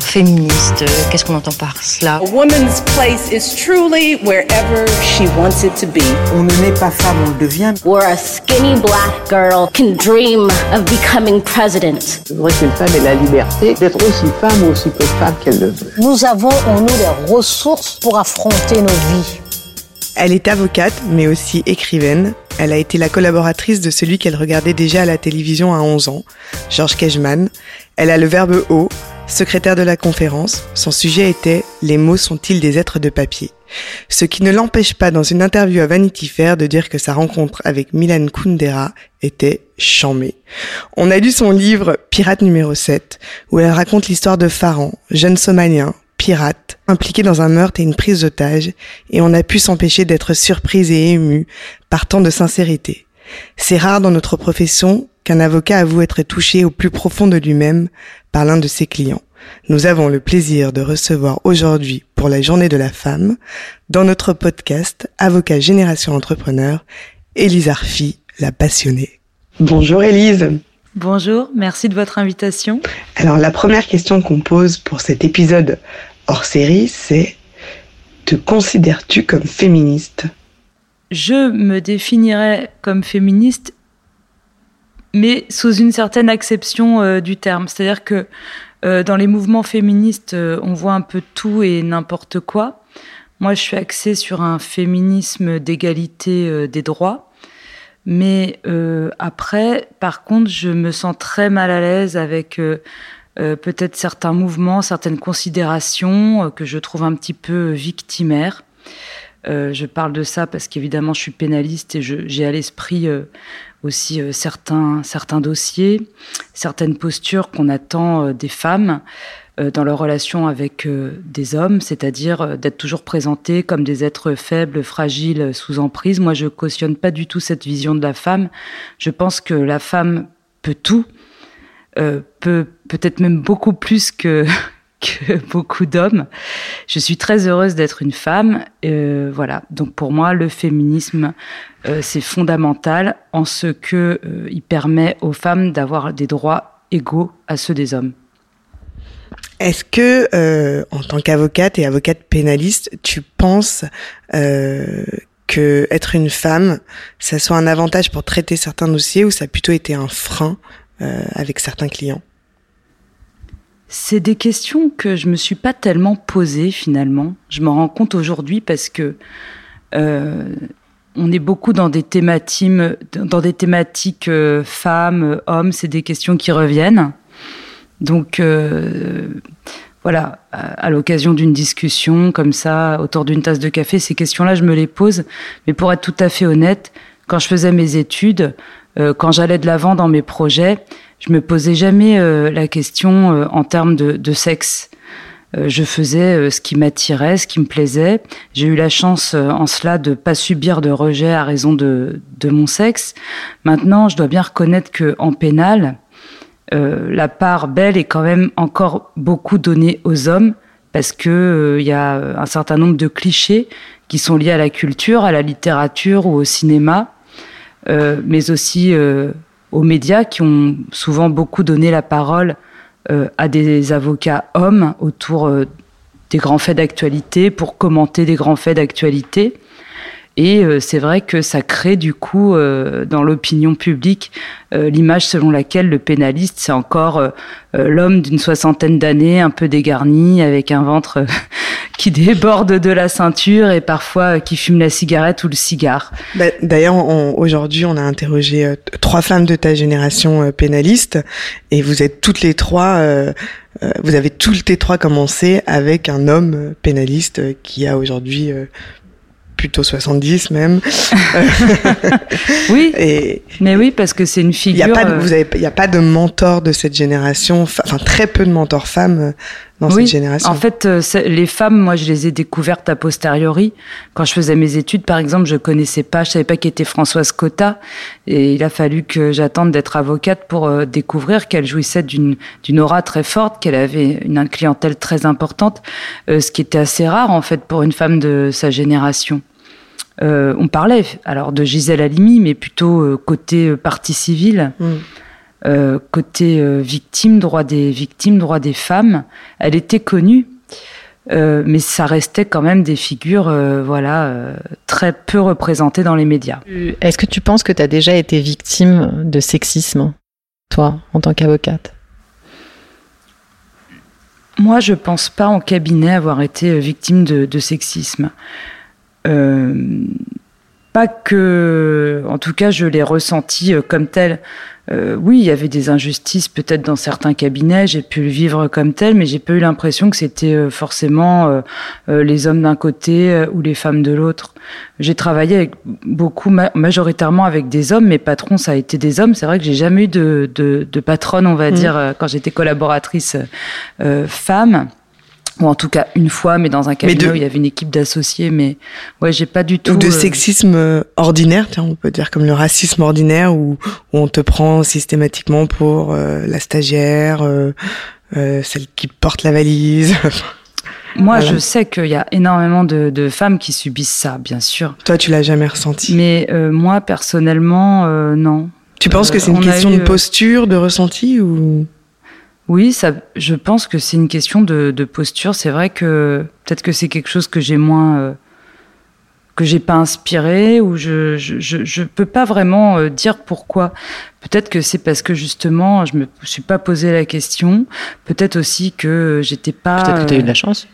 Féministe, qu'est-ce qu'on entend par cela A woman's place is truly wherever she wants it to be. On ne naît pas femme, on le devient. Where a skinny black girl can dream of becoming president. C'est vrai qu'une femme ait la liberté d'être aussi femme ou aussi peu femme qu'elle le veut. Nous avons en nous les ressources pour affronter nos vies. Elle est avocate, mais aussi écrivaine. Elle a été la collaboratrice de celui qu'elle regardait déjà à la télévision à 11 ans, Georges Kejman. Elle a le verbe haut, secrétaire de la conférence. Son sujet était Les mots sont-ils des êtres de papier? Ce qui ne l'empêche pas dans une interview à Vanity Fair de dire que sa rencontre avec Milan Kundera était chamée. On a lu son livre Pirate numéro 7, où elle raconte l'histoire de Faran, jeune somalien, pirate, impliqué dans un meurtre et une prise d'otage, et on a pu s'empêcher d'être surprise et ému par tant de sincérité. C'est rare dans notre profession qu'un avocat avoue être touché au plus profond de lui-même par l'un de ses clients. Nous avons le plaisir de recevoir aujourd'hui, pour la journée de la femme, dans notre podcast Avocat Génération Entrepreneur, Élise Arfi, la passionnée. Bonjour Élise. Bonjour, merci de votre invitation. Alors la première question qu'on pose pour cet épisode hors série, c'est te considères-tu comme féministe? Je me définirais comme féministe, mais sous une certaine acception euh, du terme. C'est-à-dire que euh, dans les mouvements féministes, euh, on voit un peu tout et n'importe quoi. Moi, je suis axée sur un féminisme d'égalité euh, des droits. Mais après, par contre, je me sens très mal à l'aise avec peut-être certains mouvements, certaines considérations que je trouve un petit peu victimaires. Je parle de ça parce qu'évidemment, je suis pénaliste et j'ai à l'esprit aussi euh, certains, certains dossiers, certaines postures qu'on attend euh, des femmes euh, dans leur relation avec des hommes, c'est-à-dire d'être toujours présentés comme des êtres faibles, fragiles, sous emprise. Moi, je cautionne pas du tout cette vision de la femme. Je pense que la femme peut tout, peut peut-être même beaucoup plus que que beaucoup d'hommes. Je suis très heureuse d'être une femme. Euh, voilà. Donc pour moi, le féminisme, euh, c'est fondamental en ce que euh, il permet aux femmes d'avoir des droits égaux à ceux des hommes. Est-ce que, euh, en tant qu'avocate et avocate pénaliste, tu penses euh, que être une femme, ça soit un avantage pour traiter certains dossiers ou ça a plutôt été un frein avec certains clients? C'est des questions que je me suis pas tellement posées finalement. Je m'en rends compte aujourd'hui parce que euh, on est beaucoup dans des thématiques, euh, femmes, hommes. C'est des questions qui reviennent. Donc euh, voilà, à, à l'occasion d'une discussion comme ça, autour d'une tasse de café, ces questions-là, je me les pose. Mais pour être tout à fait honnête, quand je faisais mes études, euh, quand j'allais de l'avant dans mes projets, je me posais jamais euh, la question euh, en termes de, de sexe. Euh, je faisais euh, ce qui m'attirait, ce qui me plaisait. J'ai eu la chance euh, en cela de pas subir de rejet à raison de, de mon sexe. Maintenant, je dois bien reconnaître que en pénal, euh, la part belle est quand même encore beaucoup donnée aux hommes parce que il y a un certain nombre de clichés qui sont liés à la culture, à la littérature ou au cinéma, mais aussi aux médias qui ont souvent beaucoup donné la parole euh, à des avocats hommes autour euh, des grands faits d'actualité pour commenter des grands faits d'actualité. Et euh, c'est vrai que ça crée du coup euh, dans l'opinion publique euh, l'image selon laquelle le pénaliste c'est encore euh, euh, l'homme d'une soixantaine d'années, un peu dégarni, avec un ventre qui déborde de la ceinture et parfois qui fume la cigarette ou le cigare. Bah, D'ailleurs, aujourd'hui, on a interrogé trois femmes de ta génération pénaliste et vous êtes toutes les trois, vous avez toutes les trois commencé avec un homme pénaliste qui a aujourd'hui plutôt 70 même. Oui, et mais oui, parce que c'est une il y a figure. pas, de, euh, vous avez, il y a pas de mentor de cette génération, enfin très peu de mentors femmes dans Oui, cette génération. En fait, euh, les femmes, moi, je les ai découvertes a posteriori. Quand je faisais mes études, par exemple, je connaissais pas, je savais pas qui était Françoise Cotta, et il a fallu que j'attende d'être avocate pour euh, découvrir qu'elle jouissait d'une d'une aura très forte, qu'elle avait une clientèle très importante, euh, ce qui était assez rare en fait pour une femme de sa génération. Euh, on parlait alors de Gisèle Halimi, mais plutôt côté partie civile. Mm. Euh, côté euh, victime, droit des victimes, droit des femmes, elle était connue. Euh, mais ça restait quand même des figures voilà, très peu représentées dans les médias. Est-ce que tu penses que tu as déjà été victime de sexisme, toi, en tant qu'avocate? Moi, je pense pas en cabinet avoir été victime de, de sexisme. pas que, en tout cas, je l'ai ressenti comme tel euh, oui, il y avait des injustices peut-être dans certains cabinets, j'ai pu le vivre comme tel, mais j'ai pas eu l'impression que c'était euh, forcément euh, les hommes d'un côté ou les femmes de l'autre. J'ai travaillé avec beaucoup, majoritairement avec des hommes, mes patrons, ça a été des hommes. C'est vrai que j'ai jamais eu de, de, de patronne, on va mmh. dire, quand j'étais collaboratrice femme ou en tout cas une fois, mais dans un cabinet où il y avait une équipe d'associés. Mais ouais, j'ai pas du tout. Ou de euh, sexisme euh, ordinaire, tiens, on peut dire comme le racisme ordinaire, où, où on te prend systématiquement pour euh, la stagiaire, euh, celle qui porte la valise. Moi, je sais qu'il y a énormément de, de, femmes qui subissent ça, bien sûr. Toi, tu l'as jamais ressenti. Mais moi, personnellement, non. Tu penses que c'est une question de posture, de ressenti ou oui, ça, je pense que c'est une question de, de posture. C'est vrai que peut-être que c'est quelque chose que j'ai moins, euh, que j'ai pas inspiré, ou je, je, je, je peux pas vraiment euh, dire pourquoi. Peut-être que c'est parce que justement, je me suis pas posé la question. Peut-être aussi que j'étais pas. Peut-être que tu as eu de la chance.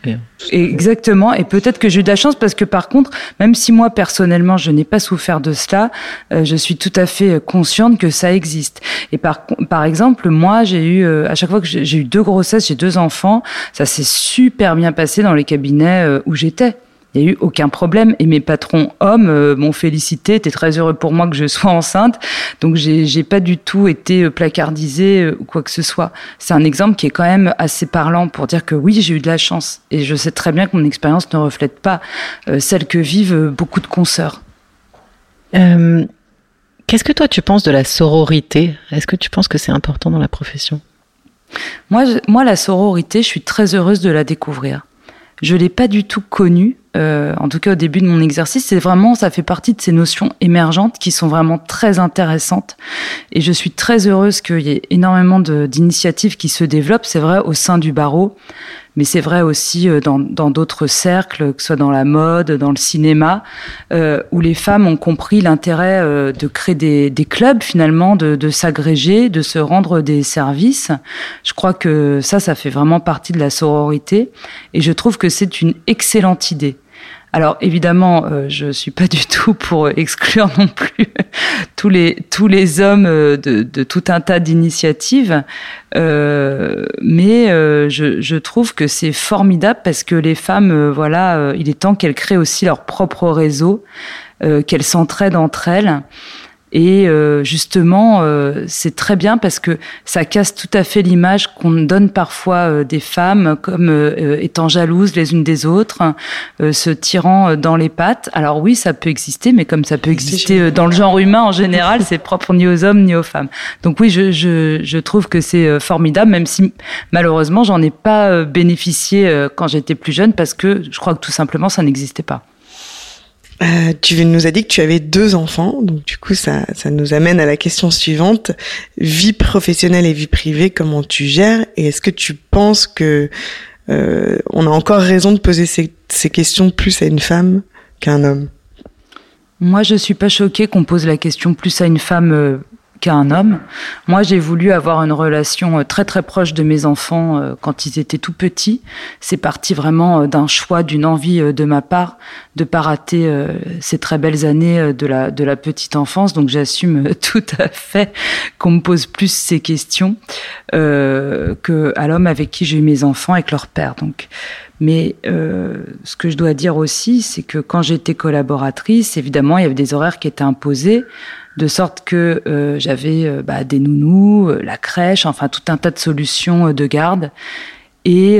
Exactement. Et peut-être que j'ai eu de la chance parce que par contre, même si moi personnellement je n'ai pas souffert de cela, euh, je suis tout à fait consciente que ça existe. Et par par exemple, moi j'ai eu euh, à chaque fois que j'ai eu deux grossesses, j'ai deux enfants, ça s'est super bien passé dans les cabinets euh, où j'étais. Il n'y a eu aucun problème. Et mes patrons hommes euh, m'ont félicité, étaient très heureux pour moi que je sois enceinte. Donc j'ai, pas du tout été euh, placardisée euh, ou quoi que ce soit. C'est un exemple qui est quand même assez parlant pour dire que oui, j'ai eu de la chance. Et je sais très bien que mon expérience ne reflète pas celle que vivent beaucoup de consoeurs. qu'est-ce que toi tu penses de la sororité? Est-ce que tu penses que c'est important dans la profession? Moi, moi, la sororité, je suis très heureuse de la découvrir. Je l'ai pas du tout connue euh, en tout cas au début de mon exercice, c'est vraiment, ça fait partie de ces notions émergentes qui sont vraiment très intéressantes. Et je suis très heureuse qu'il y ait énormément d'initiatives qui se développent. C'est vrai au sein du barreau mais c'est vrai aussi euh, dans d'autres cercles, que ce soit dans la mode, dans le cinéma, euh, où les femmes ont compris l'intérêt euh, de créer des, clubs finalement, de, de s'agréger, de se rendre des services. Je crois que ça, ça fait vraiment partie de la sororité, et je trouve que c'est une excellente idée. Alors évidemment, euh, je suis pas du tout pour exclure non plus tous les tous les hommes euh, de, tout un tas d'initiatives, euh, mais euh, je, je, trouve que c'est formidable parce que les femmes, voilà, il est temps qu'elles créent aussi leur propre réseau, qu'elles s'entraident entre elles. Et euh, justement, euh, c'est très bien parce que ça casse tout à fait l'image qu'on donne parfois euh, des femmes comme étant jalouses les unes des autres, se tirant dans les pattes. Alors oui, ça peut exister, mais comme ça peut exister dans le genre humain en général, c'est propre ni aux hommes ni aux femmes. Donc oui, je, je, je trouve que c'est formidable, même si malheureusement, j'en ai pas bénéficié quand j'étais plus jeune parce que je crois que tout simplement, ça n'existait pas. Euh, tu nous as dit que tu avais deux enfants, donc du coup ça, nous amène à la question suivante. Vie professionnelle et vie privée, comment tu gères Et est-ce que tu penses que euh, on a encore raison de poser ces, questions plus à une femme qu'à un homme? Moi, je suis pas choquée qu'on pose la question plus à une femme qu'à un homme. Moi, j'ai voulu avoir une relation euh, très très proche de mes enfants euh, quand ils étaient tout petits. C'est parti vraiment euh, d'un choix, d'une envie de ma part de pas rater ces très belles années de la de la petite enfance. Donc, j'assume tout à fait qu'on me pose plus ces questions euh, que à l'homme avec qui j'ai eu mes enfants, avec leur père. Donc, mais euh, ce que je dois dire aussi, c'est que quand j'étais collaboratrice, évidemment, il y avait des horaires qui étaient imposés de sorte que euh, j'avais euh, bah, des nounous, euh, la crèche, enfin tout un tas de solutions de garde. Et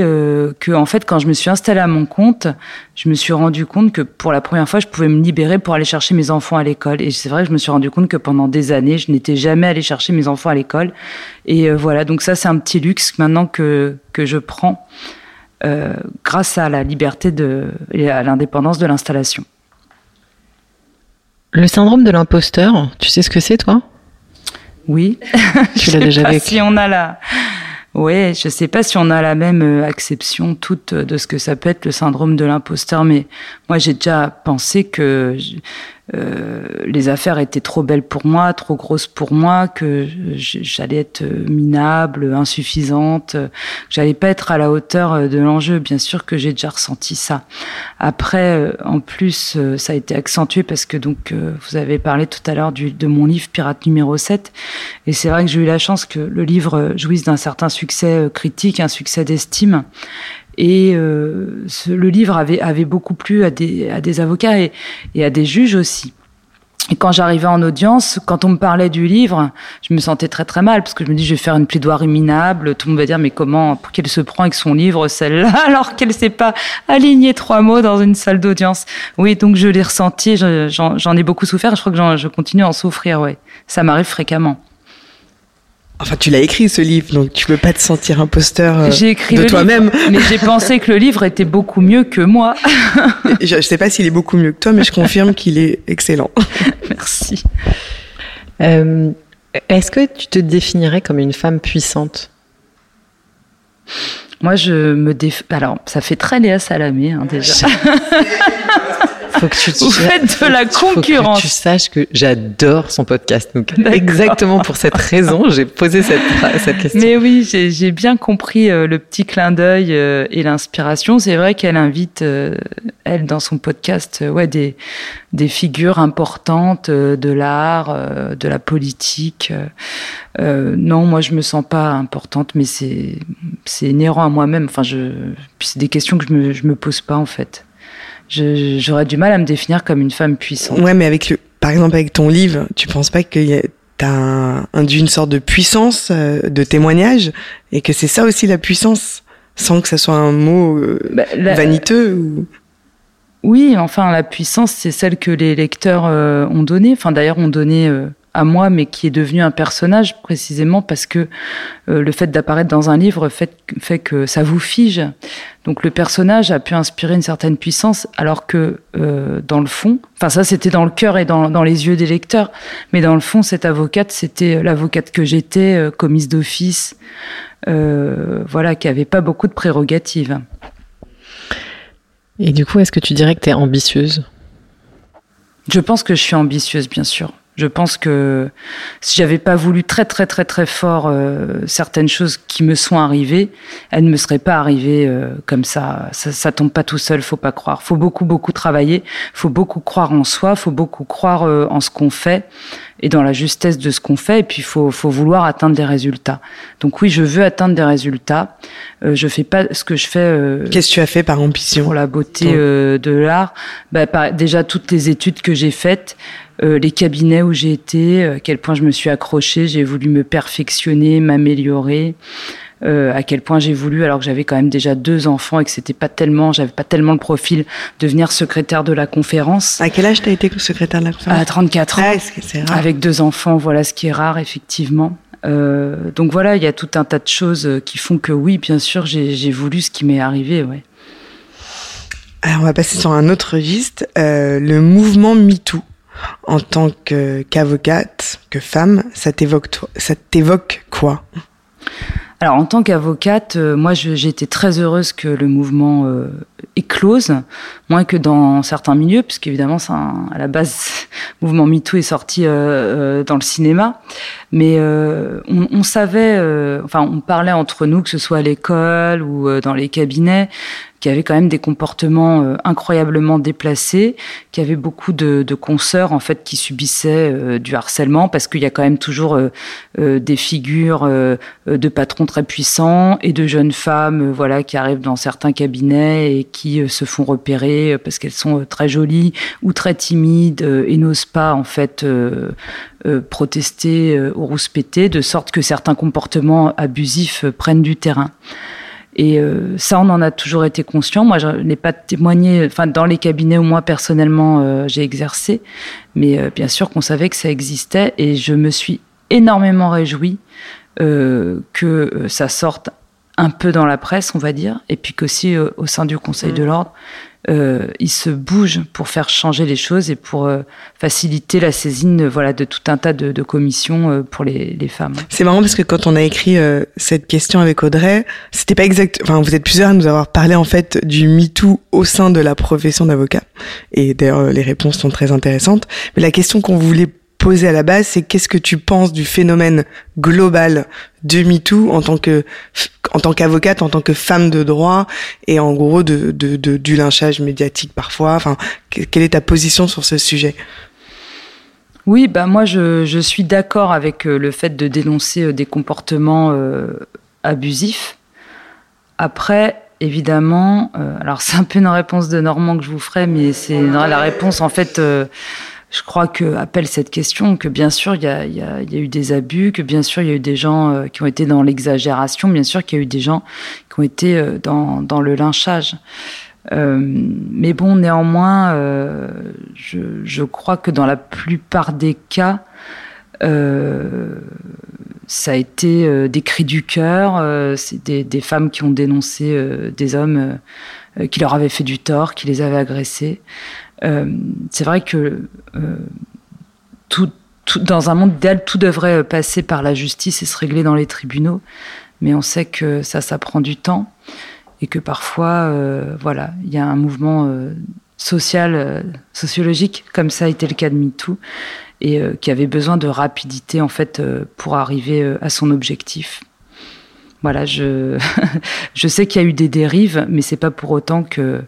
que en fait, quand je me suis installée à mon compte, je me suis rendu compte que pour la première fois, je pouvais me libérer pour aller chercher mes enfants à l'école. Et c'est vrai que je me suis rendu compte que pendant des années, je n'étais jamais allée chercher mes enfants à l'école. Et voilà, donc ça, c'est un petit luxe maintenant que que je prends grâce à la liberté de et à l'indépendance de l'installation. Le syndrome de l'imposteur, tu sais ce que c'est toi? Oui. Tu l'as déjà vécu. Si on a la, ouais, je sais pas si on a la même euh, acception toute de ce que ça peut être le syndrome de l'imposteur, mais moi j'ai déjà pensé que les affaires étaient trop belles pour moi, trop grosses pour moi, que j'allais être minable, insuffisante, que j'allais pas être à la hauteur de l'enjeu. Bien sûr que j'ai déjà ressenti ça. Après, euh, en plus, euh, ça a été accentué parce que donc vous avez parlé tout à l'heure de mon livre Pirate numéro 7, et c'est vrai que j'ai eu la chance que le livre jouisse d'un certain succès critique, un succès d'estime. Et euh, ce, le livre avait, avait beaucoup plu à des, à des avocats et, et à des juges aussi. Et quand j'arrivais en audience, quand on me parlait du livre, je me sentais très très mal parce que je me dis je vais faire une plaidoirie minable. Tout le monde va dire mais comment pour qu'elle se prend avec son livre celle-là alors qu'elle sait pas aligner trois mots dans une salle d'audience. Oui donc je l'ai ressenti, j'en ai beaucoup souffert. Je crois que je continue à en souffrir. Ouais, ça m'arrive fréquemment. Enfin, tu l'as écrit ce livre, donc tu peux pas te sentir imposteur euh, j'ai écrit de toi-même. Mais j'ai pensé que le livre était beaucoup mieux que moi. je, sais pas s'il est beaucoup mieux que toi, mais je confirme qu'il est excellent. Merci. Euh, Est-ce que tu te définirais comme une femme puissante? Moi, je me déf... Alors, ça fait très Léa Salamé, hein, déjà. faut que tu, Vous faites de la concurrence. Faut que tu saches que j'adore son podcast. Donc, exactement pour cette raison, j'ai posé cette, cette question. Mais oui, j'ai bien compris euh, le petit clin d'œil euh, et l'inspiration. C'est vrai qu'elle invite, euh, elle, dans son podcast, ouais, des, des figures importantes de l'art, de la politique. non, moi, je me sens pas importante, mais c'est inhérent à moi-même. Enfin, je, c'est des questions que je me, je me pose pas, en fait j'aurais du mal à me définir comme une femme puissante. Ouais, mais avec le, par exemple, avec ton livre, tu penses pas que t'as un, une sorte de puissance euh, de témoignage et que c'est ça aussi la puissance, sans que ça soit un mot euh, bah, vaniteux ou... Oui, enfin, la puissance, c'est celle que les lecteurs euh, ont donnée. Enfin, d'ailleurs, ont donné à moi, mais qui est devenu un personnage précisément parce que euh, le fait d'apparaître dans un livre fait, fait que ça vous fige. Donc le personnage a pu inspirer une certaine puissance, alors que euh, dans le fond, enfin ça c'était dans le cœur et dans, dans, les yeux des lecteurs, mais dans le fond cette avocate c'était l'avocate que j'étais, euh, commise d'office, voilà, qui avait pas beaucoup de prérogatives. Et du coup, est-ce que tu dirais que tu es ambitieuse? Je pense que je suis ambitieuse, bien sûr. Je pense que si j'avais pas voulu très très très très fort euh, certaines choses qui me sont arrivées, elles ne me seraient pas arrivées euh, comme ça. ça. Ça tombe pas tout seul, faut pas croire. Faut beaucoup beaucoup travailler, faut beaucoup croire en soi, faut beaucoup croire euh, en ce qu'on fait et dans la justesse de ce qu'on fait. Et puis faut faut vouloir atteindre des résultats. Donc oui, je veux atteindre des résultats. je fais pas ce que je fais. Qu'est-ce que tu as fait par ambition? pour la beauté de l'art? Bah, déjà toutes les études que j'ai faites. Euh, les cabinets où j'ai été, euh, à quel point je me suis accrochée, j'ai voulu me perfectionner, m'améliorer. Euh, à quel point j'ai voulu, alors que j'avais quand même déjà deux enfants et que c'était pas tellement, j'avais pas tellement le profil, devenir secrétaire de la conférence. À quel âge t'as été secrétaire de la conférence? À 34 ans. Ah, c'est rare. Avec deux enfants, voilà ce qui est rare effectivement. Euh, donc voilà, il y a tout un tas de choses qui font que oui, bien sûr, j'ai voulu ce qui m'est arrivé, ouais. Alors on va passer sur un autre registre, euh, le mouvement MeToo en tant qu'avocate, que femme, ça t'évoque quoi? Alors en tant qu'avocate, euh, moi j'ai été très heureuse que le mouvement euh, éclose, moins que dans certains milieux, puisqu'évidemment à la base, le mouvement MeToo est sorti euh, euh, dans le cinéma, mais on, on, savait, enfin on parlait entre nous, que ce soit à l'école ou dans les cabinets, qui avait quand même des comportements euh, incroyablement déplacés, qui avait beaucoup de, de consoeurs en fait qui subissaient euh, du harcèlement parce qu'il y a quand même toujours euh, des figures de patrons très puissants et de jeunes femmes voilà qui arrivent dans certains cabinets et qui se font repérer parce qu'elles sont très jolies ou très timides et n'osent pas en fait protester ou rouspéter de sorte que certains comportements abusifs prennent du terrain. Et euh, ça, on en a toujours été conscient. Moi, je n'ai pas témoigné, enfin, dans les cabinets où moi personnellement euh, j'ai exercé, mais euh, bien sûr qu'on savait que ça existait. Et je me suis énormément réjouie que ça sorte un peu dans la presse, on va dire, et puis qu'aussi euh, au sein du Conseil de l'ordre, euh, il se bouge pour faire changer les choses et pour euh, faciliter la saisine euh, voilà, de tout un tas de, de commissions euh, pour les, les femmes. C'est marrant parce que quand on a écrit euh, cette question avec Audrey, c'était pas exact. Enfin, vous êtes plusieurs à nous avoir parlé en fait du MeToo au sein de la profession d'avocat. Et d'ailleurs, les réponses sont très intéressantes. Mais la question qu'on voulait poser à la base, c'est qu'est-ce que tu penses du phénomène global de MeToo en tant que en tant qu'avocate, en tant que femme de droit, et en gros du lynchage médiatique parfois. Quelle est ta position sur ce sujet? Oui, bah moi je, suis d'accord avec euh, le fait de dénoncer euh, des comportements euh, abusifs. Après, évidemment, alors c'est un peu une réponse de Normand que je vous ferai, mais c'est la réponse en fait. Je crois que appelle cette question que bien sûr il y a, eu des abus, que bien sûr il y a eu des gens euh, qui ont été dans l'exagération, bien sûr qu'il y a eu des gens qui ont été euh, dans, le lynchage. Euh, mais bon, néanmoins, je, crois que dans la plupart des cas, ça a été des cris du cœur, c'est des, des femmes qui ont dénoncé des hommes qui leur avaient fait du tort, qui les avaient agressés. Euh, c'est vrai que euh, tout, tout, dans un monde idéal, tout devrait passer par la justice et se régler dans les tribunaux, mais on sait que ça, ça prend du temps et que parfois, euh, voilà, il y a un mouvement euh, social, euh, sociologique, comme ça a été le cas de MeToo, et euh, qui avait besoin de rapidité en fait euh, pour arriver euh, à son objectif. Voilà, je, je sais qu'il y a eu des dérives, mais c'est pas pour autant que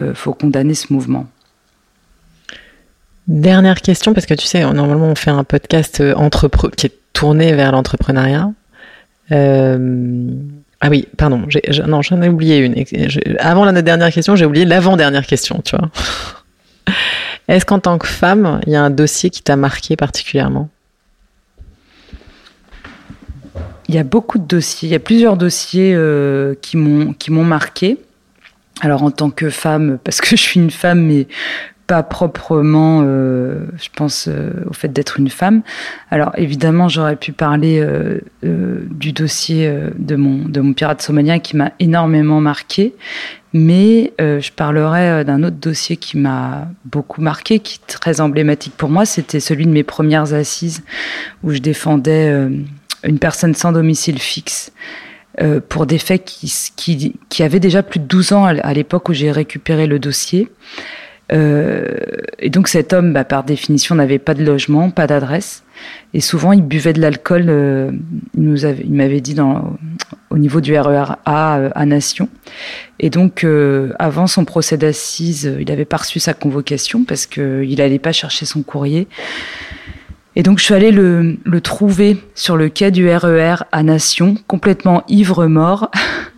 euh, faut condamner ce mouvement. Dernière question, parce que tu sais, normalement on fait un podcast euh, qui est tourné vers l'entrepreneuriat. Euh, Ah oui, pardon, je- non, j'en ai oublié une. Avant la dernière question, j'ai oublié l'avant-dernière question, tu vois. Est-ce qu'en tant que femme, il y a un dossier qui t'a marqué particulièrement? Il y a beaucoup de dossiers, il y a plusieurs dossiers euh, qui m'ont marqué. Alors en tant que femme, parce que je suis une femme, mais pas proprement, euh, je pense, euh, au fait d'être une femme. Alors évidemment, j'aurais pu parler euh, du dossier de mon de mon pirate somalien qui m'a énormément marqué, mais je parlerai d'un autre dossier qui m'a beaucoup marqué, qui est très emblématique pour moi. C'était celui de mes premières assises où je défendais une personne sans domicile fixe pour des faits qui, qui, qui avaient déjà plus de 12 ans à l'époque où j'ai récupéré le dossier. Euh, et donc cet homme, bah, par définition, n'avait pas de logement, pas d'adresse. Et souvent, il buvait de l'alcool. euh, il nous avait, il m'avait dit dans, au niveau du RER A euh, à Nation. Et donc, euh, avant son procès d'assises, euh, il n'avait pas reçu sa convocation parce qu'il n'allait pas chercher son courrier. Et donc, je suis allée le, le trouver sur le quai du RER à Nation, complètement ivre-mort.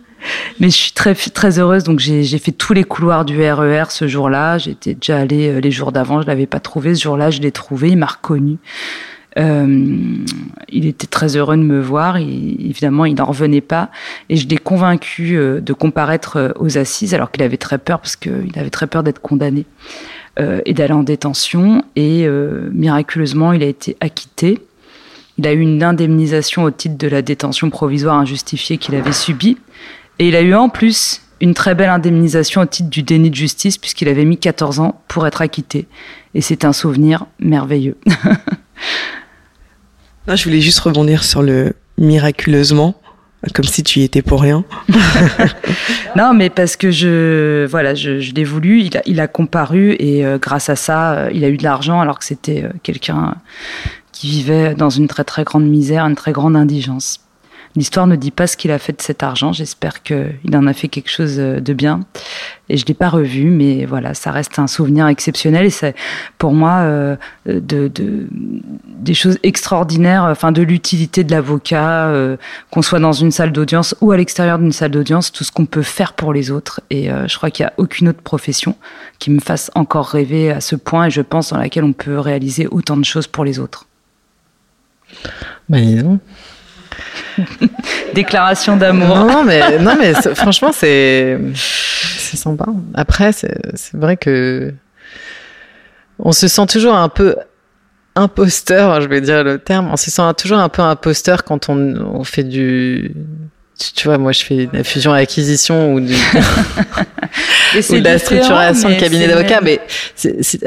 Mais je suis très, très heureuse. Donc, j'ai fait tous les couloirs du RER ce jour-là. J'étais déjà allée euh, les jours d'avant. Je l'avais pas trouvé. Ce jour-là, je l'ai trouvé. Il m'a reconnu. Euh, il était très heureux de me voir. Évidemment, il n'en revenait pas. Et je l'ai convaincu euh, de comparaître euh, aux assises, alors qu'il avait très peur, parce qu'il avait très peur d'être condamné et d'aller en détention. Et miraculeusement, il a été acquitté. Il a eu une indemnisation au titre de la détention provisoire injustifiée qu'il avait subie. Et il a eu en plus une très belle indemnisation au titre du déni de justice, puisqu'il avait mis 14 ans pour être acquitté. Et c'est un souvenir merveilleux. Non, je voulais juste rebondir sur le miraculeusement, comme si tu y étais pour rien. Non, mais parce que je, voilà, je, je l'ai voulu. Il a, il a comparu et euh, grâce à ça, euh, il a eu de l'argent alors que c'était euh, quelqu'un qui vivait dans une très très grande misère, une très grande indigence. L'histoire ne dit pas ce qu'il a fait de cet argent. J'espère qu'il en a fait quelque chose euh, de bien. Et je l'ai pas revu, mais voilà, ça reste un souvenir exceptionnel et c'est pour moi euh, de, de des choses extraordinaires. Enfin, de l'utilité de l'avocat, euh, qu'on soit dans une salle d'audience ou à l'extérieur d'une salle d'audience, tout ce qu'on peut faire pour les autres. Et je crois qu'il y a aucune autre profession qui me fasse encore rêver à ce point. Et je pense dans laquelle on peut réaliser autant de choses pour les autres. Donc. Déclaration d'amour. Non, mais, non, mais franchement, c'est sympa. Après, c'est c'est vrai que on se sent toujours un peu imposteur, je vais dire le terme. On se sent toujours un peu imposteur quand on fait du tu vois, moi, je fais de la fusion-acquisition ou, du... Ou de la structuration de cabinet même- Mais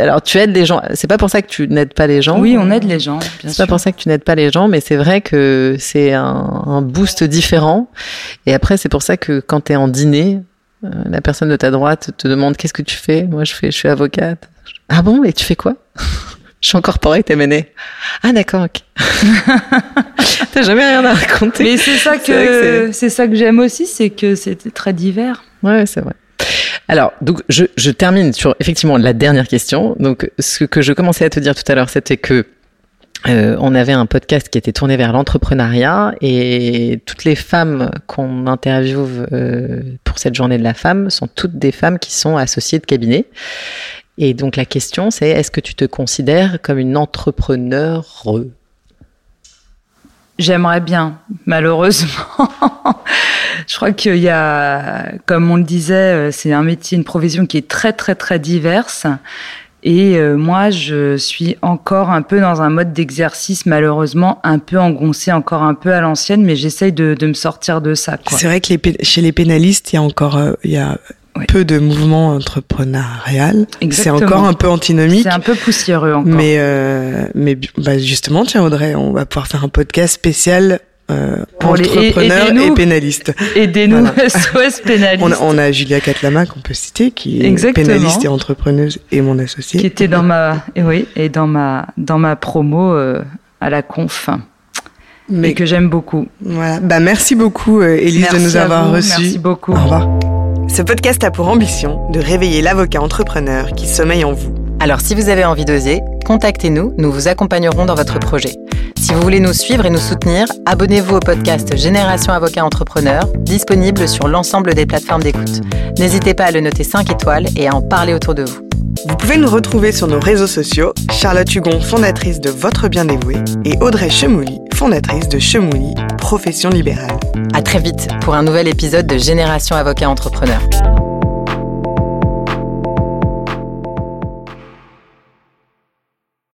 alors, tu aides les gens. C'est pas pour ça que tu n'aides pas les gens. Oui, on aide les gens, C'est pas pour ça que tu n'aides pas les gens, mais c'est vrai que c'est un, un boost différent. Et après, c'est pour ça que quand tu es en dîner, euh, la personne de ta droite te demande qu'est-ce que tu fais? Moi, je fais, je suis avocate. Ah bon, et tu fais quoi? Je suis en corporate M&A. Ah d'accord, ok. T'as jamais rien à raconter. Mais c'est ça que que c'est ça que j'aime aussi, c'est que c'était très divers. Ouais, c'est vrai. Alors, donc, je, je termine sur effectivement la dernière question. Donc, ce que je commençais à te dire tout à l'heure, c'était que euh, on avait un podcast qui était tourné vers l'entrepreneuriat et toutes les femmes qu'on interviewe euh, pour cette journée de la femme sont toutes des femmes qui sont associées de cabinet. Et donc la question c'est est-ce que tu te considères comme une entrepreneur J'aimerais bien, malheureusement. Je crois qu'il y a, comme on le disait, euh, c'est un métier, une profession qui est très très très diverse. Et euh, moi, je suis encore un peu dans un mode d'exercice, malheureusement, un peu engoncé, encore un peu à l'ancienne, mais j'essaye de, de me sortir de ça. C'est vrai que les chez les pénalistes, il y a encore euh, il y a Oui. peu de mouvement entrepreneurial. C'est encore un peu antinomique. C'est un peu poussiéreux encore. Mais, euh, mais bah justement, tiens Audrey, on va pouvoir faire un podcast spécial euh, Pour entrepreneurs et pénalistes. Aidez-nous, Voilà. SOS pénaliste. On a, on a Julia Catlama qu'on peut citer, qui est Exactement. pénaliste et entrepreneuse et mon associée. qui était dans ma, et oui, et dans ma, dans ma promo euh, à la conf, Mais et que j'aime beaucoup. voilà, bah merci beaucoup euh, Élise de nous avoir reçus. Merci beaucoup. Au revoir. Ce podcast a pour ambition de réveiller l'avocat entrepreneur qui sommeille en vous. Alors si vous avez envie d'oser, contactez-nous, nous vous accompagnerons dans votre projet. Si vous voulez nous suivre et nous soutenir, abonnez-vous au podcast Génération Avocat Entrepreneur, disponible sur l'ensemble des plateformes d'écoute. N'hésitez pas à le noter 5 étoiles et à en parler autour de vous. Vous pouvez nous retrouver sur nos réseaux sociaux, Charlotte Hugon, fondatrice de Votre Bien Dévoué, et Audrey Chemouli, fondatrice de Chemouli, profession libérale. À très vite pour un nouvel épisode de Génération Avocat Entrepreneur.